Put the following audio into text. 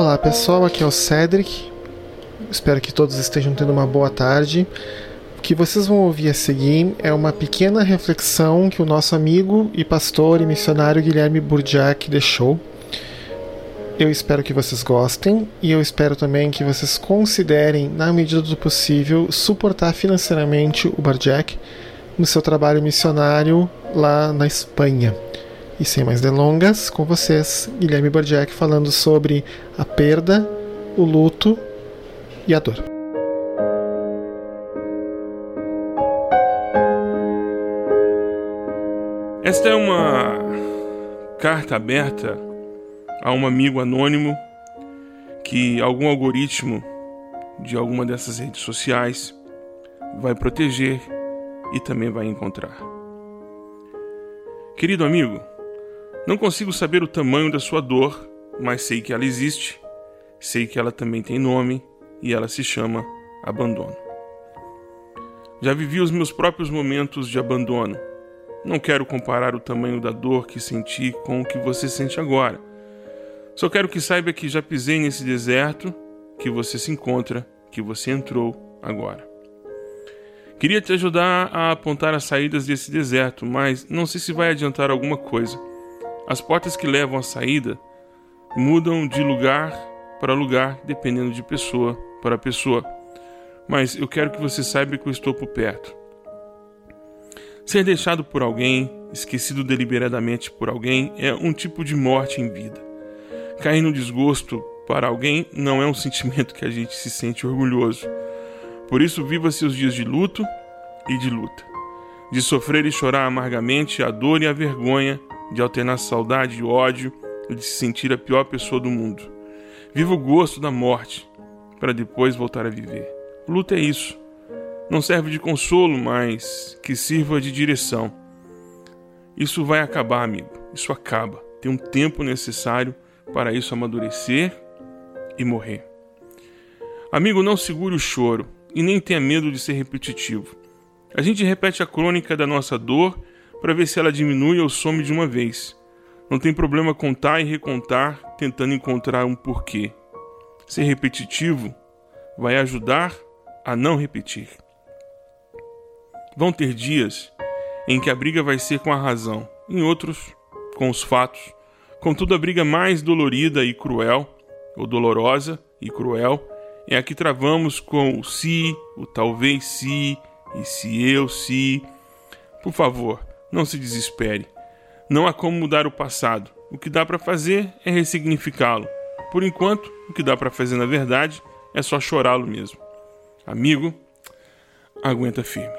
Olá pessoal, aqui é o Cedric. Espero que todos estejam tendo uma boa tarde. O que vocês vão ouvir a seguir é uma pequena reflexão que o nosso amigo e pastor e missionário Guilherme Burdiak deixou. Eu espero que vocês gostem e eu espero também que vocês considerem, na medida do possível, suportar financeiramente o Burdiak no seu trabalho missionário lá na Espanha. E sem mais delongas, com vocês, Guilherme Bordiak falando sobre a perda, o luto e a dor. Esta é uma carta aberta a um amigo anônimo que algum algoritmo de alguma dessas redes sociais vai proteger e também vai encontrar. Querido amigo, não consigo saber o tamanho da sua dor, mas sei que ela existe, sei que ela também tem nome e ela se chama abandono. Já vivi os meus próprios momentos de abandono. Não quero comparar o tamanho da dor que senti com o que você sente agora. Só quero que saiba que já pisei nesse deserto que você se encontra, que você entrou agora. Queria te ajudar a apontar as saídas desse deserto, mas não sei se vai adiantar alguma coisa. As portas que levam à saída mudam de lugar para lugar, dependendo de pessoa para pessoa. Mas eu quero que você saiba que eu estou por perto. Ser deixado por alguém, esquecido deliberadamente por alguém, é um tipo de morte em vida. Cair no desgosto para alguém não é um sentimento que a gente se sente orgulhoso. Por isso, viva seus dias de luto e de luta, de sofrer e chorar amargamente a dor e a vergonha de alternar saudade e ódio e de se sentir a pior pessoa do mundo. Viva o gosto da morte para depois voltar a viver. Luta é isso. Não serve de consolo, mas que sirva de direção. Isso vai acabar, amigo. Isso acaba. Tem um tempo necessário para isso amadurecer e morrer. Amigo, não segure o choro e nem tenha medo de ser repetitivo. A gente repete a crônica da nossa dor para ver se ela diminui ou some de uma vez. Não tem problema contar e recontar, tentando encontrar um porquê. Ser repetitivo vai ajudar a não repetir. Vão ter dias em que a briga vai ser com a razão, em outros, com os fatos. Contudo, a briga mais dolorida e cruel, ou dolorosa e cruel, é a que travamos com o se, o talvez se, e se eu se. Por favor, não se desespere. Não há como mudar o passado. O que dá para fazer é ressignificá-lo. Por enquanto, o que dá para fazer na verdade é só chorá-lo mesmo. Amigo, aguenta firme.